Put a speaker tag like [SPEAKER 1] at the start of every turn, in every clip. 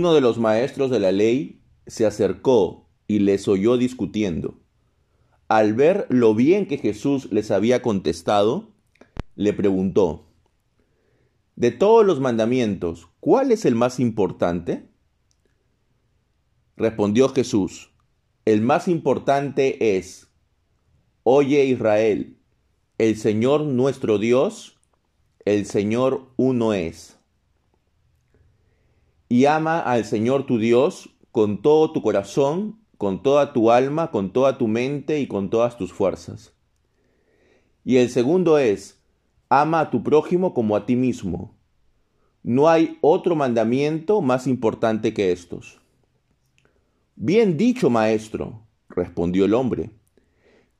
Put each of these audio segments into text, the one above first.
[SPEAKER 1] Uno de los maestros de la ley se acercó y les oyó discutiendo. Al ver lo bien que Jesús les había contestado, le preguntó, De todos los mandamientos, ¿cuál es el más importante? Respondió Jesús, el más importante es, Oye Israel, el Señor nuestro Dios, el Señor uno es. Y ama al Señor tu Dios con todo tu corazón, con toda tu alma, con toda tu mente y con todas tus fuerzas. Y el segundo es, ama a tu prójimo como a ti mismo. No hay otro mandamiento más importante que estos. Bien dicho, maestro, respondió el hombre.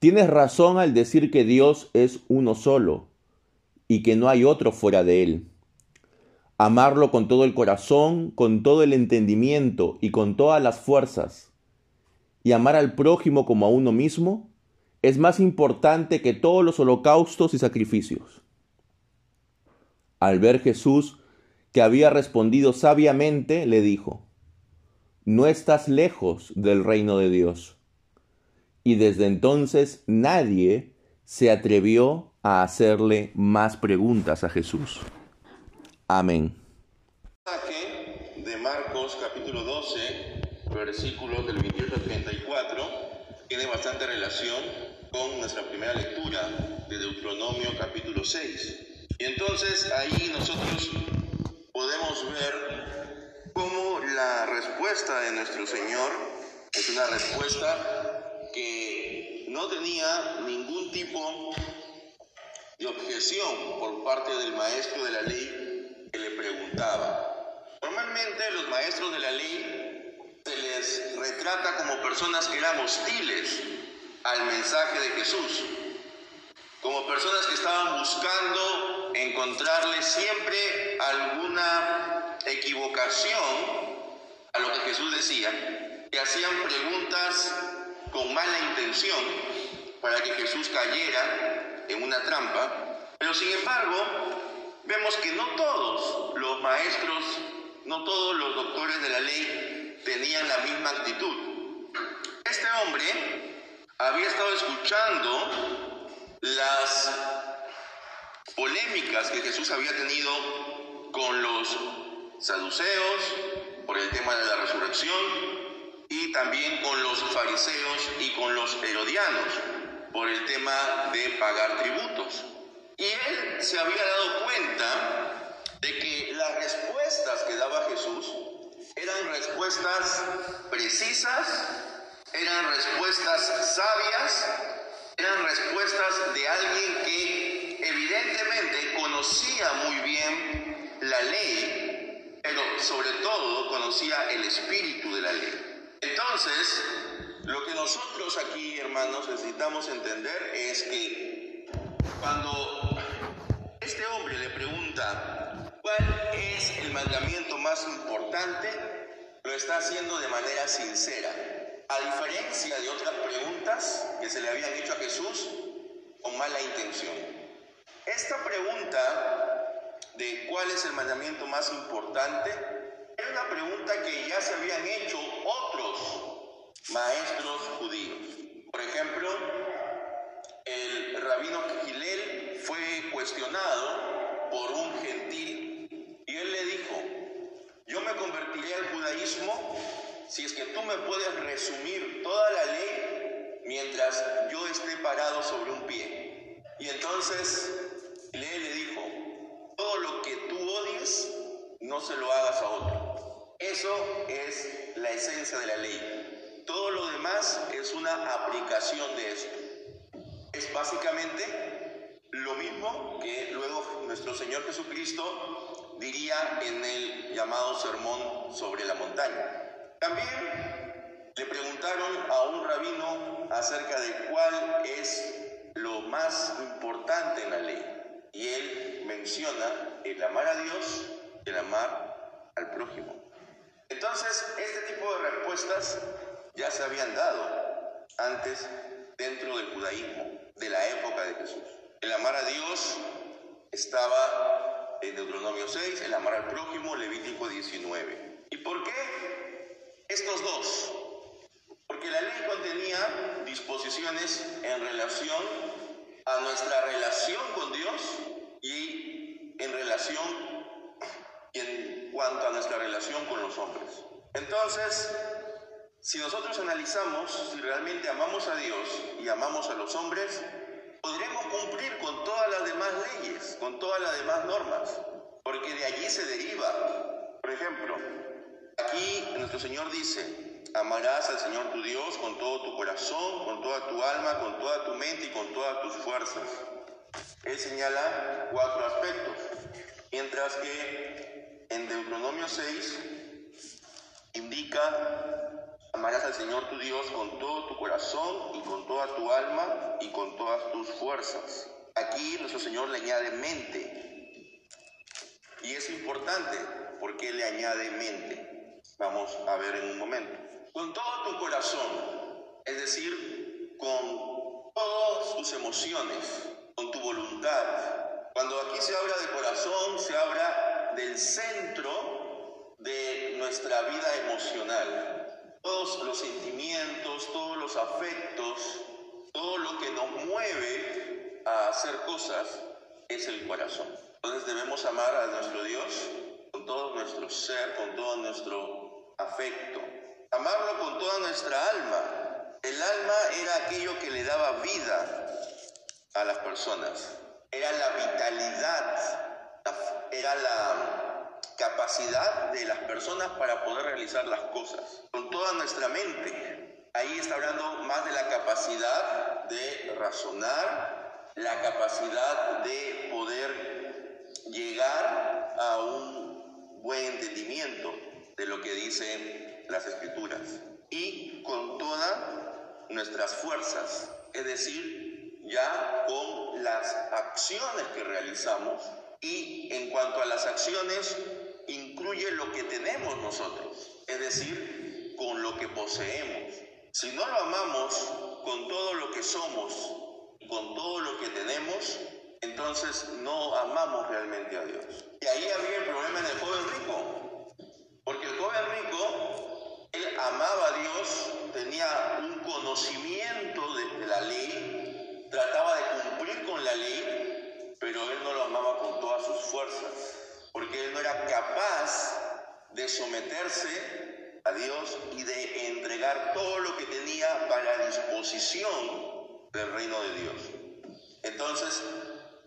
[SPEAKER 1] Tienes razón al decir que Dios es uno solo y que no hay otro fuera de él. Amarlo con todo el corazón, con todo el entendimiento y con todas las fuerzas, y amar al prójimo como a uno mismo, es más importante que todos los holocaustos y sacrificios. Al ver Jesús que había respondido sabiamente, le dijo, No estás lejos del reino de Dios y desde entonces nadie se atrevió a hacerle más preguntas a Jesús. Amén.
[SPEAKER 2] De Marcos capítulo 12, versículos del 28 al 34, tiene bastante relación con nuestra primera lectura de Deuteronomio capítulo 6. Y entonces ahí nosotros podemos ver cómo la respuesta de nuestro Señor es una respuesta que no tenía ningún tipo de objeción por parte del maestro de la ley Normalmente los maestros de la ley se les retrata como personas que eran hostiles al mensaje de Jesús, como personas que estaban buscando encontrarle siempre alguna equivocación a lo que Jesús decía, que hacían preguntas con mala intención para que Jesús cayera en una trampa, pero sin embargo vemos que no todos los maestros, no todos los doctores de la ley tenían la misma actitud. Este hombre había estado escuchando las polémicas que Jesús había tenido con los saduceos por el tema de la resurrección, y también con los fariseos y con los herodianos por el tema de pagar tributos. Y se había dado cuenta de que las respuestas que daba Jesús eran respuestas precisas, eran respuestas sabias, eran respuestas de alguien que evidentemente conocía muy bien la ley, pero sobre todo conocía el espíritu de la ley. Entonces, lo que nosotros aquí, hermanos, necesitamos entender es que cuando este hombre le pregunta cuál es el mandamiento más importante, lo está haciendo de manera sincera. A diferencia de otras preguntas que se le habían hecho a Jesús con mala intención. Esta pregunta de cuál es el mandamiento más importante era una pregunta que ya se habían hecho otros maestros judíos. Por ejemplo, el rabino Gilel fue cuestionado por un gentil y él le dijo, yo me convertiré al judaísmo si es que tú me puedes resumir toda la ley mientras yo esté parado sobre un pie. Y entonces Gilel le dijo, todo lo que tú odies, no se lo hagas a otro. Eso es la esencia de la ley. Todo lo demás es una aplicación de esto. Básicamente lo mismo que luego nuestro Señor Jesucristo diría en el llamado sermón sobre la montaña. También le preguntaron a un rabino acerca de cuál es lo más importante en la ley. Y él menciona el amar a Dios y el amar al prójimo. Entonces, este tipo de respuestas ya se habían dado antes dentro del judaísmo, de la época de Jesús. El amar a Dios estaba en Deuteronomio 6, el amar al prójimo, Levítico 19. ¿Y por qué estos dos? Porque la ley contenía disposiciones en relación a nuestra relación con Dios y en relación en cuanto a nuestra relación con los hombres. Entonces, si nosotros analizamos si realmente amamos a Dios y amamos a los hombres, podremos cumplir con todas las demás leyes, con todas las demás normas, porque de allí se deriva. Por ejemplo, aquí nuestro Señor dice, amarás al Señor tu Dios con todo tu corazón, con toda tu alma, con toda tu mente y con todas tus fuerzas. Él señala cuatro aspectos, mientras que en Deuteronomio 6 indica Amarás al Señor tu Dios con todo tu corazón y con toda tu alma y con todas tus fuerzas. Aquí nuestro Señor le añade mente. Y es importante porque le añade mente. Vamos a ver en un momento. Con todo tu corazón, es decir, con todas tus emociones, con tu voluntad. Cuando aquí se habla de corazón, se habla del centro de nuestra vida emocional todos los sentimientos, todos los afectos, todo lo que nos mueve a hacer cosas es el corazón. Entonces debemos amar a nuestro Dios con todo nuestro ser, con todo nuestro afecto. Amarlo con toda nuestra alma. El alma era aquello que le daba vida a las personas. Era la vitalidad, era la capacidad de las personas para poder realizar las cosas, con toda nuestra mente. Ahí está hablando más de la capacidad de razonar, la capacidad de poder llegar a un buen entendimiento de lo que dicen las escrituras. Y con todas nuestras fuerzas, es decir, ya con las acciones que realizamos. Y en cuanto a las acciones, incluye lo que tenemos nosotros, es decir, con lo que poseemos. Si no lo amamos con todo lo que somos, con todo lo que tenemos, entonces no amamos realmente a Dios. Y ahí había el problema del joven rico, porque el joven rico, él amaba a Dios, tenía un conocimiento de la ley, trataba de cumplir con la ley, pero él no lo amaba con todas sus fuerzas porque él no era capaz de someterse a Dios y de entregar todo lo que tenía para la disposición del reino de Dios. Entonces,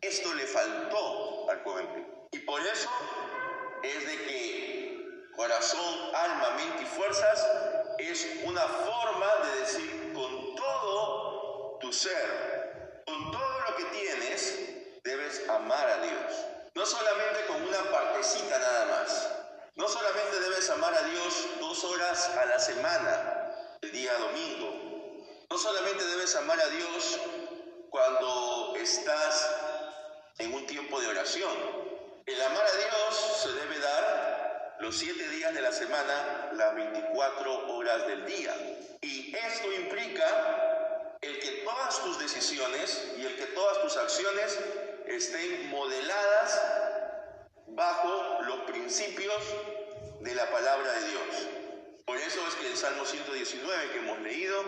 [SPEAKER 2] esto le faltó al joven Y por eso es de que corazón, alma, mente y fuerzas es una forma de decir con todo tu ser, con todo lo que tienes, debes amar a Dios. No solamente con una partecita nada más. No solamente debes amar a Dios dos horas a la semana, el día domingo. No solamente debes amar a Dios cuando estás en un tiempo de oración. El amar a Dios se debe dar los siete días de la semana, las 24 horas del día. Y esto implica el que todas tus decisiones y el que todas tus acciones estén modeladas bajo los principios de la palabra de Dios. Por eso es que el Salmo 119 que hemos leído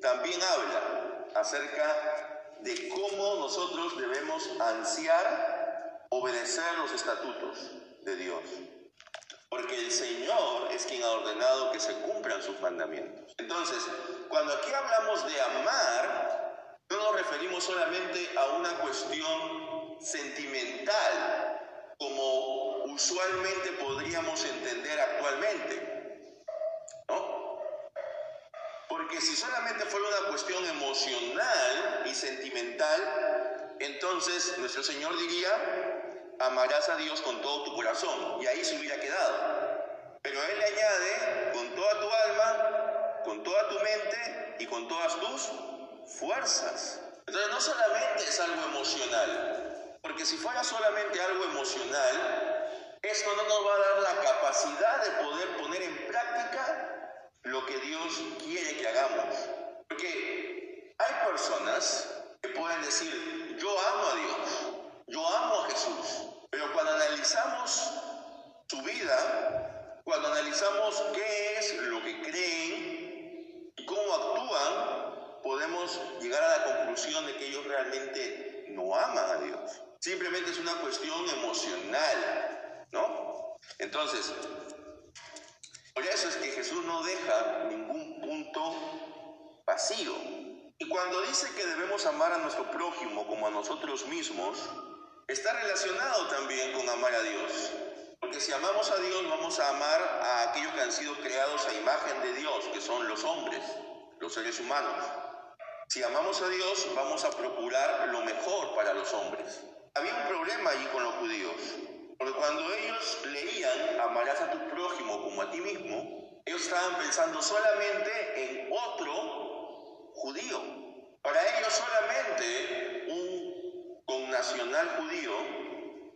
[SPEAKER 2] también habla acerca de cómo nosotros debemos ansiar obedecer los estatutos de Dios. Porque el Señor es quien ha ordenado que se cumplan sus mandamientos. Entonces, cuando aquí hablamos de amar, nos referimos solamente a una cuestión sentimental como usualmente podríamos entender actualmente. ¿No? Porque si solamente fuera una cuestión emocional y sentimental, entonces nuestro Señor diría, amarás a Dios con todo tu corazón, y ahí se hubiera quedado. Pero Él le añade, con toda tu alma, con toda tu mente y con todas tus fuerzas. Entonces no solamente es algo emocional, porque si fuera solamente algo emocional, esto no nos va a dar la capacidad de poder poner en práctica lo que Dios quiere que hagamos. Porque hay personas que pueden decir, yo amo a Dios, yo amo a Jesús, pero cuando analizamos su vida, cuando analizamos qué es lo que creen y cómo actúan, podemos llegar a la conclusión de que ellos realmente no aman a Dios. Simplemente es una cuestión emocional, ¿no? Entonces, por eso es que Jesús no deja ningún punto vacío. Y cuando dice que debemos amar a nuestro prójimo como a nosotros mismos, está relacionado también con amar a Dios. Porque si amamos a Dios, vamos a amar a aquellos que han sido creados a imagen de Dios, que son los hombres, los seres humanos. Si amamos a Dios, vamos a procurar lo mejor para los hombres. Había un problema allí con los judíos, porque cuando ellos leían amarás a tu prójimo como a ti mismo, ellos estaban pensando solamente en otro judío. Para ellos solamente un connacional judío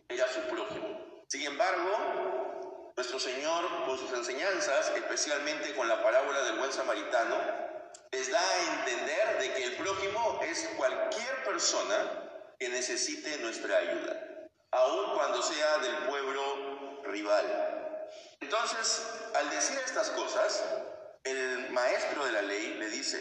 [SPEAKER 2] era su prójimo. Sin embargo, nuestro Señor, con sus enseñanzas, especialmente con la parábola del buen samaritano, les da a entender de que el prójimo es cualquier persona que necesite nuestra ayuda, aun cuando sea del pueblo rival. Entonces, al decir estas cosas, el maestro de la ley le dice,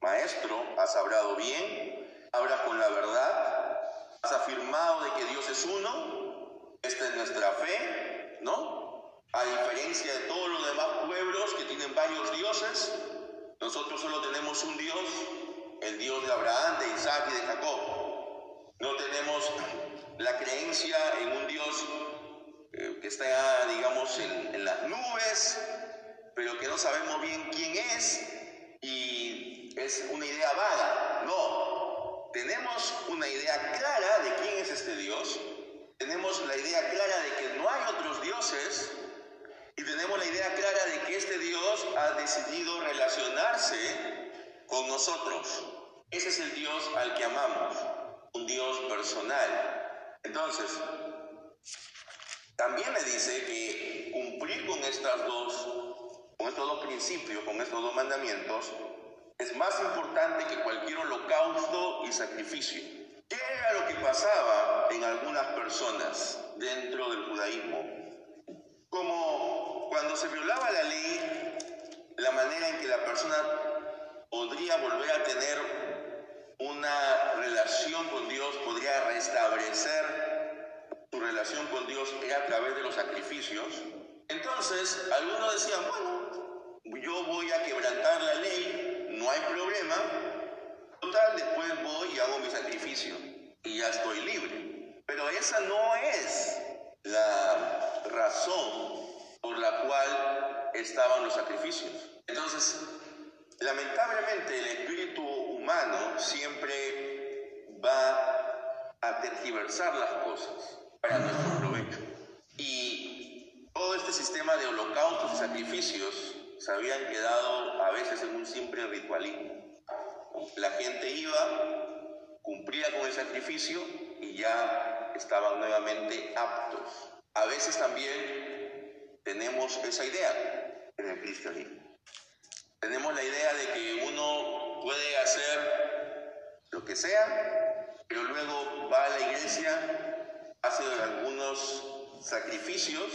[SPEAKER 2] maestro, has hablado bien, hablas con la verdad, has afirmado de que Dios es uno, esta es nuestra fe, ¿no? A diferencia de todos los demás pueblos que tienen varios dioses, nosotros solo tenemos un Dios, el Dios de Abraham, de Isaac y de Jacob. No tenemos la creencia en un Dios eh, que está, digamos, en, en las nubes, pero que no sabemos bien quién es y es una idea vaga. No, tenemos una idea clara de quién es este Dios, tenemos la idea clara de que no hay otros dioses y tenemos la idea clara de que este Dios ha decidido relacionarse con nosotros. Ese es el Dios al que amamos un Dios personal. Entonces, también le dice que cumplir con estas dos, con estos dos principios, con estos dos mandamientos, es más importante que cualquier holocausto y sacrificio. ¿Qué era lo que pasaba en algunas personas dentro del judaísmo? Como cuando se violaba la ley, la manera en que la persona podría volver a tener una relación con Dios, podría restablecer tu relación con Dios a través de los sacrificios. Entonces, algunos decían, bueno, yo voy a quebrantar la ley, no hay problema. Total, después voy y hago mi sacrificio y ya estoy libre. Pero esa no es la razón por la cual estaban los sacrificios. Entonces, lamentablemente el espíritu humano siempre va a tergiversar las cosas para nuestro provecho. Y todo este sistema de holocaustos y sacrificios se habían quedado a veces en un simple ritualismo. La gente iba, cumplía con el sacrificio y ya estaban nuevamente aptos. A veces también tenemos esa idea en el cristianismo. Tenemos la idea de que uno puede hacer lo que sea, pero luego va a la iglesia, hace algunos sacrificios,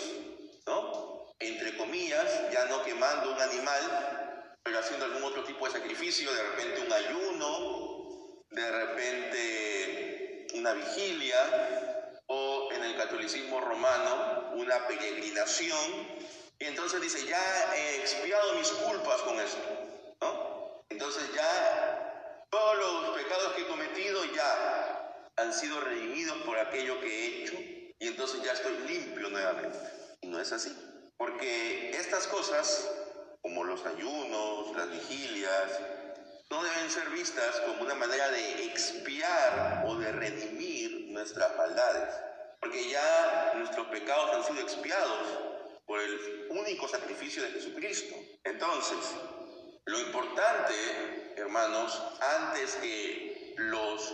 [SPEAKER 2] ¿no? Entre comillas, ya no quemando un animal, pero haciendo algún otro tipo de sacrificio, de repente un ayuno, de repente una vigilia, catolicismo romano, una peregrinación. Y entonces dice, ya he expiado mis culpas con esto. Entonces ya todos los pecados que he cometido ya han sido redimidos por aquello que he hecho y entonces ya estoy limpio nuevamente. Y no es así. Porque estas cosas, como los ayunos, las vigilias, no deben ser vistas como una manera de expiar o de redimir nuestras maldades. Porque ya nuestros pecados han sido expiados por el único sacrificio de Jesucristo. Entonces, lo importante, hermanos, antes que los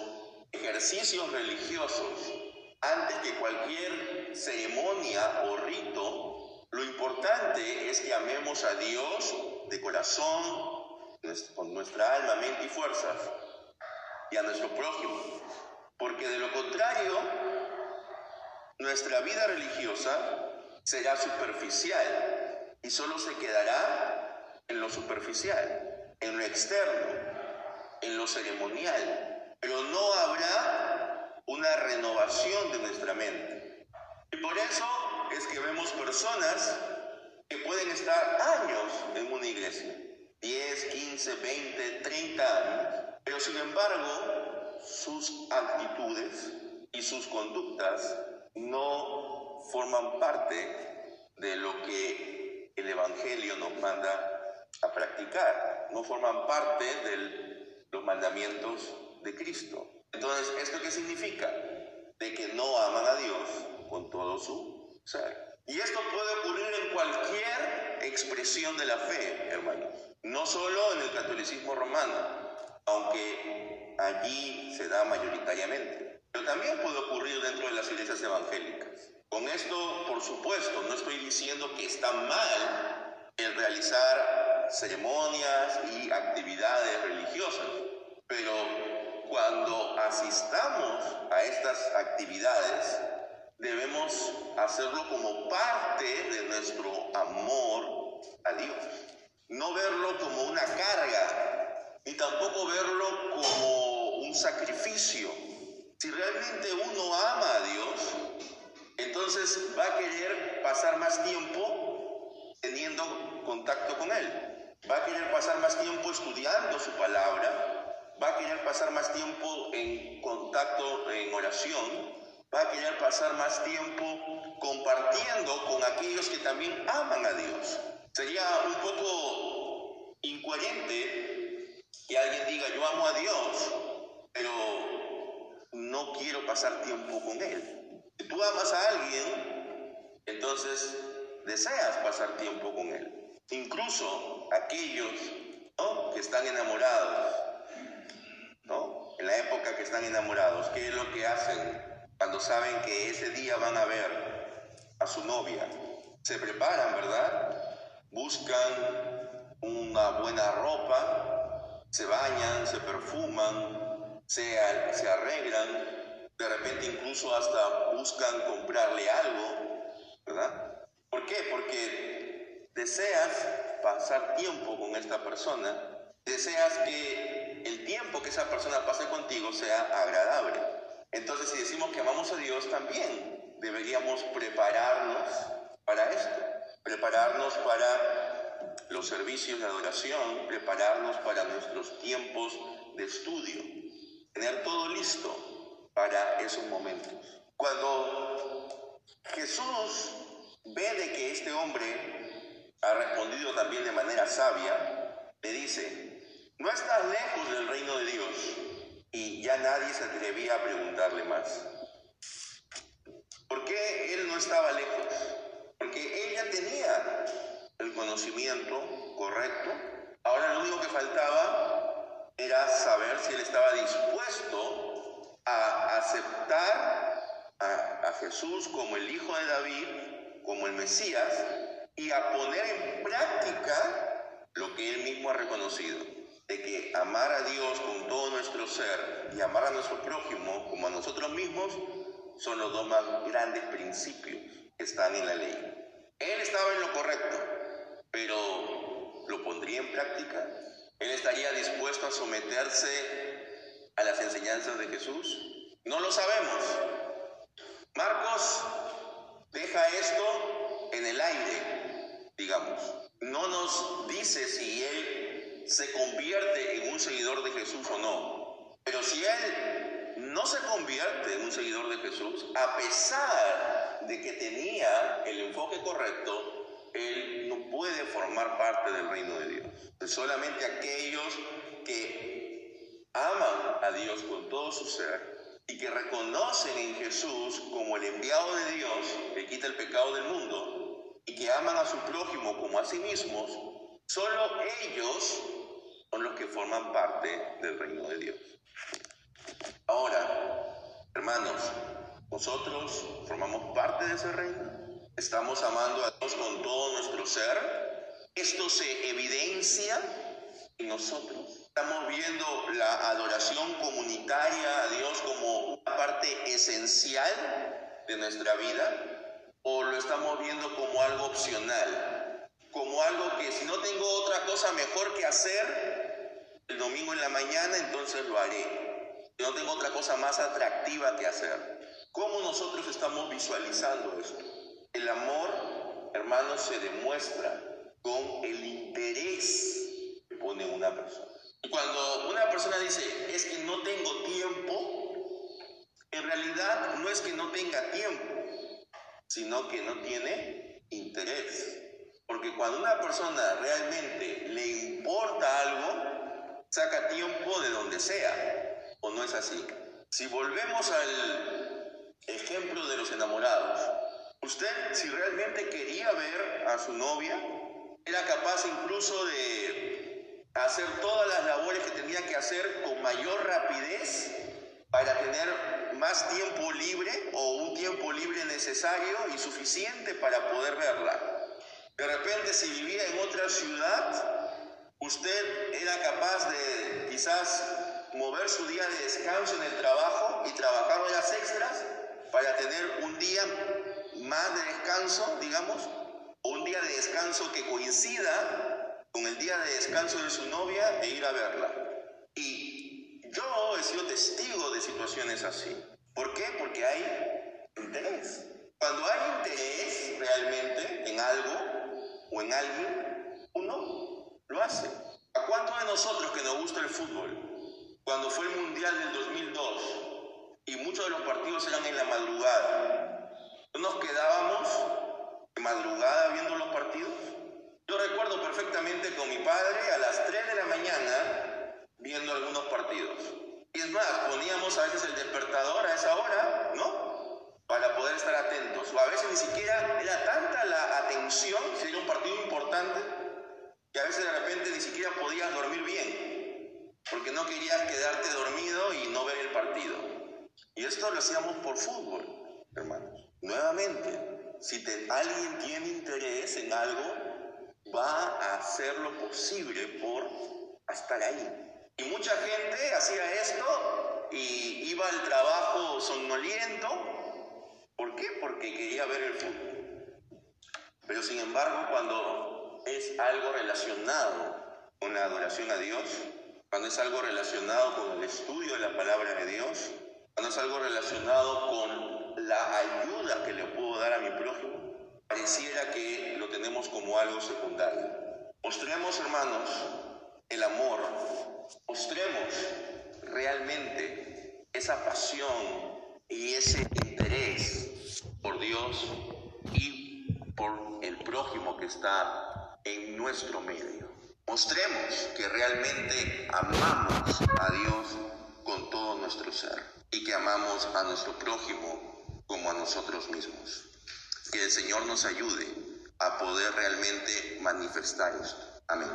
[SPEAKER 2] ejercicios religiosos, antes que cualquier ceremonia o rito, lo importante es que amemos a Dios de corazón, con nuestra alma, mente y fuerzas, y a nuestro prójimo. Porque de lo contrario, nuestra vida religiosa será superficial y solo se quedará en lo superficial, en lo externo. en lo ceremonial, pero no habrá una renovación de nuestra mente. Y por eso es que vemos personas que pueden estar años en una iglesia, 10, 15, 20, 30 años, pero sin embargo sus actitudes y sus conductas no forman parte de lo que el Evangelio nos manda a practicar, no forman parte de los mandamientos de Cristo. Entonces, ¿esto qué significa? De que no aman a Dios con todo su ser. Y esto puede ocurrir en cualquier expresión de la fe, hermanos. No solo en el catolicismo romano, aunque allí se da mayoritariamente, pero también puede ocurrir dentro de las iglesias evangélicas. Con esto, por supuesto, no estoy diciendo que está mal el realizar ceremonias y actividades religiosas, pero cuando asistamos a estas actividades, debemos hacerlo como parte de nuestro amor a Dios. No verlo como una carga, ni tampoco verlo como un sacrificio. Si realmente uno ama a Dios, entonces va a querer pasar más tiempo teniendo contacto con Él. Va a querer pasar más tiempo estudiando su palabra. Va a querer pasar más tiempo en contacto, en oración va a querer pasar más tiempo compartiendo con aquellos que también aman a Dios. Sería un poco incoherente que alguien diga yo amo a Dios, pero no quiero pasar tiempo con Él. Si tú amas a alguien, entonces deseas pasar tiempo con Él. Incluso aquellos que están enamorados, ¿no? en la época que están enamorados, ¿qué es lo que hacen? cuando saben que ese día van a ver a su novia. Se preparan, ¿verdad? Buscan una buena ropa, se bañan, se perfuman, se, se arreglan, de repente incluso hasta buscan comprarle algo, ¿verdad? ¿Por qué? Porque deseas pasar tiempo con esta persona, deseas que el tiempo que esa persona pase contigo sea agradable. Entonces, si decimos que amamos a Dios, también deberíamos prepararnos para esto, prepararnos para los servicios de adoración, prepararnos para nuestros tiempos de estudio, tener todo listo para esos momentos. Cuando Jesús ve de que este hombre ha respondido también de manera sabia, le dice, no estás lejos del reino de Dios y ya nadie se atrevía a preguntarle más. ¿Por qué él no estaba lejos? Porque ella tenía el conocimiento correcto. Ahora lo único que faltaba era saber si él estaba dispuesto a aceptar a, a Jesús como el Hijo de David, como el Mesías, y a poner en práctica lo que él mismo ha reconocido de que amar a Dios con todo nuestro ser y amar a nuestro prójimo como a nosotros mismos son los dos más grandes principios que están en la ley. Él estaba en lo correcto, pero ¿lo pondría en práctica? ¿Él estaría dispuesto a someterse a las enseñanzas de Jesús? No lo sabemos. Marcos deja esto en el aire, digamos. No nos dice si él se convierte en un seguidor de Jesús o no. Pero si él no se convierte en un seguidor de Jesús, a pesar de que tenía el enfoque correcto, él puede formar parte del reino de Dios. Solamente aquellos que aman a Dios con todo su ser y que reconocen en Jesús como el enviado de Dios que quita el pecado del mundo y que aman a su prójimo como a sí mismos, solo ellos son los que forman parte del reino de Dios. Ahora, hermanos, nosotros formamos parte de ese reino. Estamos amando a Dios con todo nuestro ser. Esto se evidencia en nosotros. Estamos viendo la adoración comunitaria a Dios como una parte esencial de nuestra vida o lo estamos viendo como algo opcional, como algo que si no tengo otra cosa mejor que hacer, el domingo en la mañana, entonces lo haré. Yo no tengo otra cosa más atractiva que hacer. ¿Cómo nosotros estamos visualizando esto? El amor, hermanos, se demuestra con el interés que pone una persona. Cuando una persona dice, es que no tengo tiempo, en realidad no es que no tenga tiempo, sino que no tiene interés. Porque cuando una persona realmente le importa algo, saca tiempo de donde sea, ¿o no es así? Si volvemos al ejemplo de los enamorados, usted si realmente quería ver a su novia, era capaz incluso de hacer todas las labores que tenía que hacer con mayor rapidez para tener más tiempo libre o un tiempo libre necesario y suficiente para poder verla. De repente si vivía en otra ciudad, usted era capaz de quizás mover su día de descanso en el trabajo y trabajar horas extras para tener un día más de descanso, digamos, un día de descanso que coincida con el día de descanso de su novia e ir a verla. Y yo he sido testigo de situaciones así. ¿Por qué? Porque hay interés. Cuando hay interés realmente en algo o en alguien, uno lo hace. ¿A cuántos de nosotros que nos gusta el fútbol, cuando fue el Mundial del 2002 y muchos de los partidos eran en la madrugada, nos quedábamos de madrugada viendo los partidos. Yo recuerdo perfectamente con mi padre a las 3 de la mañana viendo algunos partidos. Y es más, poníamos a veces el despertador a esa hora, ¿no? Para poder estar atentos. O a veces ni siquiera era tanta la atención, si era un partido importante, que a veces de repente ni siquiera podías dormir bien, porque no querías quedarte dormido y no ver el partido. Y esto lo hacíamos por fútbol, hermanos. Nuevamente, si alguien tiene interés en algo, va a hacer lo posible por estar ahí. Y mucha gente hacía esto y iba al trabajo somnoliento. ¿Por qué? Porque quería ver el fútbol. Pero sin embargo, cuando es algo relacionado con la adoración a Dios, cuando es algo relacionado con el estudio de la palabra de Dios, cuando es algo relacionado con la ayuda que le puedo dar a mi prójimo, pareciera que lo tenemos como algo secundario. Mostremos, hermanos, el amor, mostremos realmente esa pasión y ese interés por Dios y por el prójimo que está en nuestro medio. Mostremos que realmente amamos a Dios con todo nuestro ser y que amamos a nuestro prójimo como a nosotros mismos. Que el Señor nos ayude a poder realmente manifestar esto. Amén.